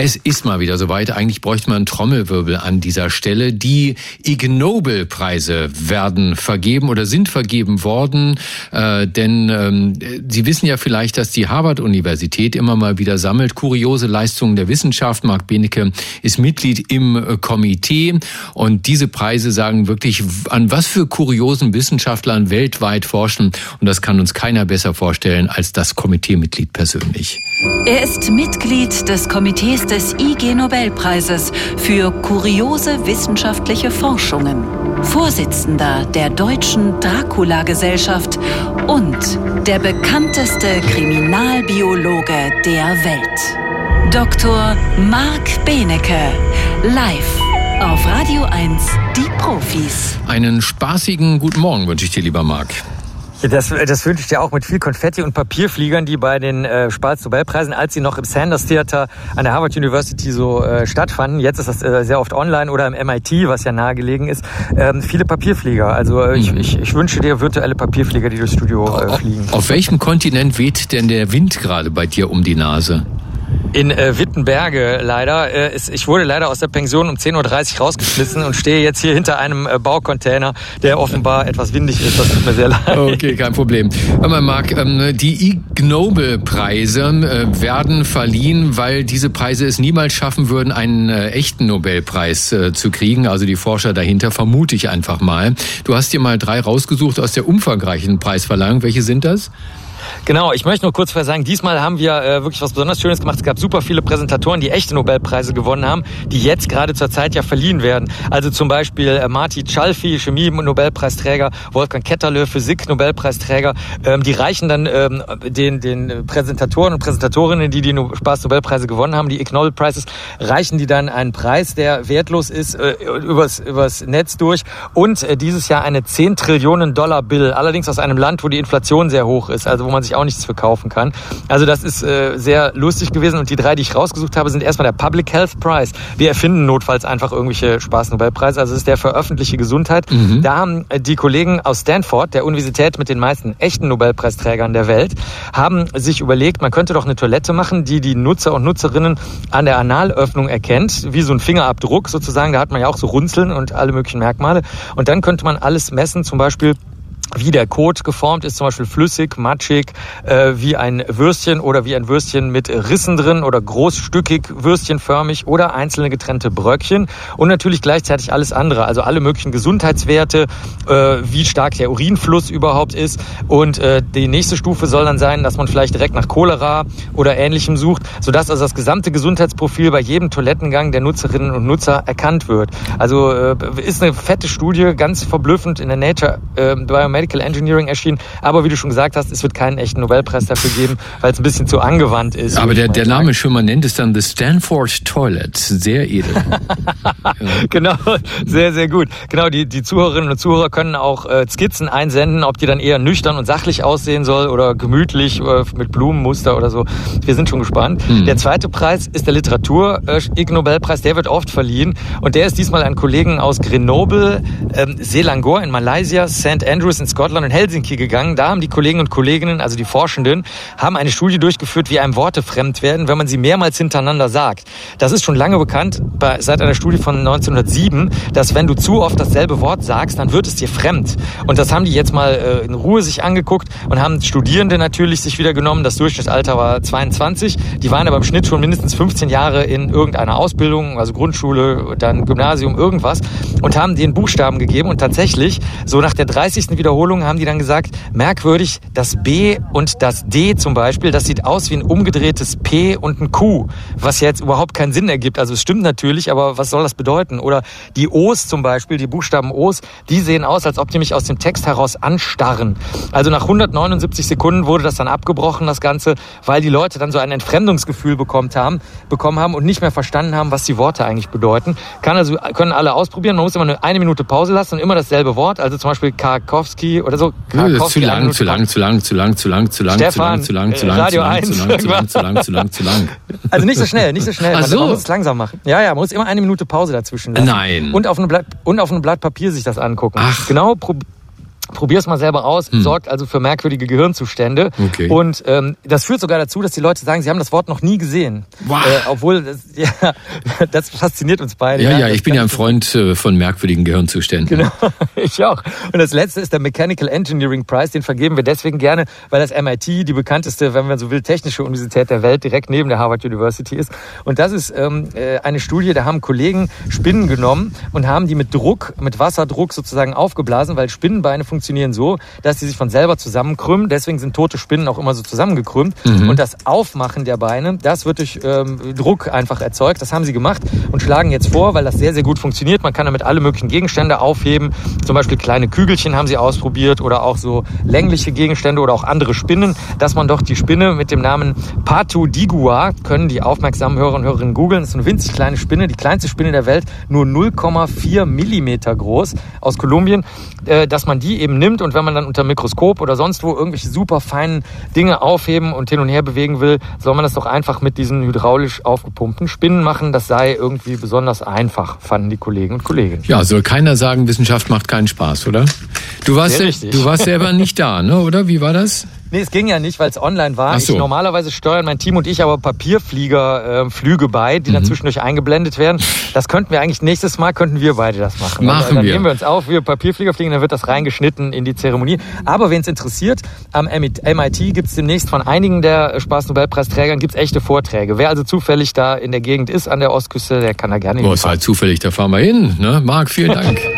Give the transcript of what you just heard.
Es ist mal wieder soweit. Eigentlich bräuchte man Trommelwirbel an dieser Stelle. Die Ig Nobel-Preise werden vergeben oder sind vergeben worden. Äh, denn ähm, Sie wissen ja vielleicht, dass die Harvard-Universität immer mal wieder sammelt kuriose Leistungen der Wissenschaft. Marc Benecke ist Mitglied im äh, Komitee. Und diese Preise sagen wirklich, an was für kuriosen Wissenschaftlern weltweit forschen. Und das kann uns keiner besser vorstellen als das Komiteemitglied persönlich. Er ist Mitglied des Komitees des IG Nobelpreises für kuriose wissenschaftliche Forschungen, Vorsitzender der Deutschen Dracula-Gesellschaft und der bekannteste Kriminalbiologe der Welt. Dr. Marc Benecke, live auf Radio 1, die Profis. Einen spaßigen guten Morgen wünsche ich dir, lieber Marc. Das, das wünsche ich dir auch mit viel Konfetti und Papierfliegern, die bei den äh, Spalz-Nobelpreisen, als sie noch im Sanders Theater an der Harvard University so äh, stattfanden, jetzt ist das äh, sehr oft online oder im MIT, was ja nahegelegen ist, ähm, viele Papierflieger. Also äh, ich, mhm. ich, ich wünsche dir virtuelle Papierflieger, die durchs Studio äh, fliegen. Auf welchem Kontinent weht denn der Wind gerade bei dir um die Nase? In äh, Wittenberge leider. Äh, ist, ich wurde leider aus der Pension um 10.30 Uhr rausgeschmissen und stehe jetzt hier hinter einem äh, Baucontainer, der offenbar etwas windig ist. Das tut mir sehr leid. Okay, kein Problem. Mal, Marc, ähm, die Ig Nobel-Preise äh, werden verliehen, weil diese Preise es niemals schaffen würden, einen äh, echten Nobelpreis äh, zu kriegen. Also die Forscher dahinter, vermute ich einfach mal. Du hast dir mal drei rausgesucht aus der umfangreichen Preisverleihung. Welche sind das? Genau, ich möchte nur kurz sagen, diesmal haben wir äh, wirklich was besonders Schönes gemacht. Es gab super viele Präsentatoren, die echte Nobelpreise gewonnen haben, die jetzt gerade zur Zeit ja verliehen werden. Also zum Beispiel äh, Marty Chalfi, Chemie-Nobelpreisträger, Wolfgang Ketterle, Physik-Nobelpreisträger. Ähm, die reichen dann ähm, den, den Präsentatoren und Präsentatorinnen, die die no Spaß-Nobelpreise gewonnen haben, die Ig Nobel Prizes, reichen die dann einen Preis, der wertlos ist, äh, übers, übers Netz durch und äh, dieses Jahr eine 10 Trillionen Dollar Bill, allerdings aus einem Land, wo die Inflation sehr hoch ist, also wo man sich auch nichts verkaufen kann. Also das ist äh, sehr lustig gewesen und die drei, die ich rausgesucht habe, sind erstmal der Public Health Prize. Wir erfinden notfalls einfach irgendwelche Spaß-Nobelpreise. Also es ist der für öffentliche Gesundheit. Mhm. Da haben äh, die Kollegen aus Stanford, der Universität mit den meisten echten Nobelpreisträgern der Welt, haben sich überlegt, man könnte doch eine Toilette machen, die die Nutzer und Nutzerinnen an der Analöffnung erkennt, wie so ein Fingerabdruck sozusagen. Da hat man ja auch so Runzeln und alle möglichen Merkmale. Und dann könnte man alles messen, zum Beispiel wie der Kot geformt ist, zum Beispiel flüssig, matschig, äh, wie ein Würstchen oder wie ein Würstchen mit Rissen drin oder großstückig, würstchenförmig oder einzelne getrennte Bröckchen und natürlich gleichzeitig alles andere, also alle möglichen Gesundheitswerte, äh, wie stark der Urinfluss überhaupt ist und äh, die nächste Stufe soll dann sein, dass man vielleicht direkt nach Cholera oder ähnlichem sucht, sodass also das gesamte Gesundheitsprofil bei jedem Toilettengang der Nutzerinnen und Nutzer erkannt wird. Also äh, ist eine fette Studie, ganz verblüffend in der Nature äh, Biomedical Medical Engineering erschienen. Aber wie du schon gesagt hast, es wird keinen echten Nobelpreis dafür geben, weil es ein bisschen zu angewandt ist. Aber der, der Name schon, man nennt es dann The Stanford Toilet. Sehr edel. genau, sehr, sehr gut. Genau, die, die Zuhörerinnen und Zuhörer können auch äh, Skizzen einsenden, ob die dann eher nüchtern und sachlich aussehen soll oder gemütlich äh, mit Blumenmuster oder so. Wir sind schon gespannt. Mhm. Der zweite Preis ist der Literatur äh, Ig Nobelpreis. Der wird oft verliehen und der ist diesmal an Kollegen aus Grenoble, ähm, Selangor in Malaysia, St. Andrews in Scotland und Helsinki gegangen. Da haben die Kollegen und Kolleginnen, also die Forschenden, haben eine Studie durchgeführt, wie einem Worte fremd werden, wenn man sie mehrmals hintereinander sagt. Das ist schon lange bekannt, bei, seit einer Studie von 1907, dass wenn du zu oft dasselbe Wort sagst, dann wird es dir fremd. Und das haben die jetzt mal äh, in Ruhe sich angeguckt und haben Studierende natürlich sich wieder genommen. Das Durchschnittsalter war 22. Die waren aber im Schnitt schon mindestens 15 Jahre in irgendeiner Ausbildung, also Grundschule, dann Gymnasium, irgendwas und haben den Buchstaben gegeben und tatsächlich so nach der 30. Wiederholung Wiederholungen haben die dann gesagt, merkwürdig, das B und das D zum Beispiel, das sieht aus wie ein umgedrehtes P und ein Q, was jetzt überhaupt keinen Sinn ergibt. Also es stimmt natürlich, aber was soll das bedeuten? Oder die O's zum Beispiel, die Buchstaben O's, die sehen aus, als ob die mich aus dem Text heraus anstarren. Also nach 179 Sekunden wurde das dann abgebrochen, das Ganze, weil die Leute dann so ein Entfremdungsgefühl bekommen haben, bekommen haben und nicht mehr verstanden haben, was die Worte eigentlich bedeuten. Kann also, können alle ausprobieren. Man muss immer eine, eine Minute Pause lassen und immer dasselbe Wort. Also zum Beispiel Karkowski Karkowski oder so. Zu lang, zu lang, zu lang, zu lang, zu lang, zu lang, zu lang, zu lang, zu lang, 1. zu lang, zu lang, zu lang, zu lang, zu lang. Also nicht so schnell, nicht so schnell. Man, muss es langsam machen. Ja, ja, man muss immer eine Minute Pause dazwischen lassen. Nein. Und auf einem Blatt, und auf einem Blatt Papier sich das angucken. Ach. Genau, Probier es mal selber aus, hm. sorgt also für merkwürdige Gehirnzustände. Okay. Und ähm, das führt sogar dazu, dass die Leute sagen, sie haben das Wort noch nie gesehen. Wow. Äh, obwohl, das, ja, das fasziniert uns beide. Ja, ja, ja ich bin ja ein Freund äh, von merkwürdigen Gehirnzuständen. Genau, ich auch. Und das letzte ist der Mechanical Engineering Prize, den vergeben wir deswegen gerne, weil das MIT die bekannteste, wenn man so will, technische Universität der Welt direkt neben der Harvard University ist. Und das ist ähm, äh, eine Studie, da haben Kollegen Spinnen genommen und haben die mit Druck, mit Wasserdruck sozusagen aufgeblasen, weil Spinnenbeine funktionieren funktionieren so, dass sie sich von selber zusammenkrümmen. Deswegen sind tote Spinnen auch immer so zusammengekrümmt. Mhm. Und das Aufmachen der Beine, das wird durch ähm, Druck einfach erzeugt. Das haben sie gemacht und schlagen jetzt vor, weil das sehr, sehr gut funktioniert. Man kann damit alle möglichen Gegenstände aufheben. Zum Beispiel kleine Kügelchen haben sie ausprobiert oder auch so längliche Gegenstände oder auch andere Spinnen, dass man doch die Spinne mit dem Namen Patu Digua, können die aufmerksamen Hörer und Hörerinnen googeln, das ist eine winzig kleine Spinne, die kleinste Spinne der Welt, nur 0,4 Millimeter groß aus Kolumbien, äh, dass man die eben nimmt und wenn man dann unter Mikroskop oder sonst wo irgendwelche super feinen Dinge aufheben und hin und her bewegen will, soll man das doch einfach mit diesen hydraulisch aufgepumpten Spinnen machen. Das sei irgendwie besonders einfach, fanden die Kollegen und Kolleginnen. Ja, soll keiner sagen, Wissenschaft macht keinen Spaß, oder? Du warst, du warst selber nicht da, ne? oder? Wie war das? Nee, es ging ja nicht, weil es online war. so. Ich, normalerweise steuern mein Team und ich aber Papierfliegerflüge äh, bei, die mhm. dann zwischendurch eingeblendet werden. Das könnten wir eigentlich nächstes Mal, könnten wir beide das machen. Machen dann, dann wir. nehmen wir uns auf, wir Papierflieger fliegen, dann wird das reingeschnitten in die Zeremonie. Aber wen es interessiert, am MIT gibt es demnächst von einigen der Spaß-Nobelpreisträgern gibt's echte Vorträge. Wer also zufällig da in der Gegend ist, an der Ostküste, der kann da gerne hin. Oh, ist halt zufällig, da fahren wir hin. Ne? Marc, vielen Dank.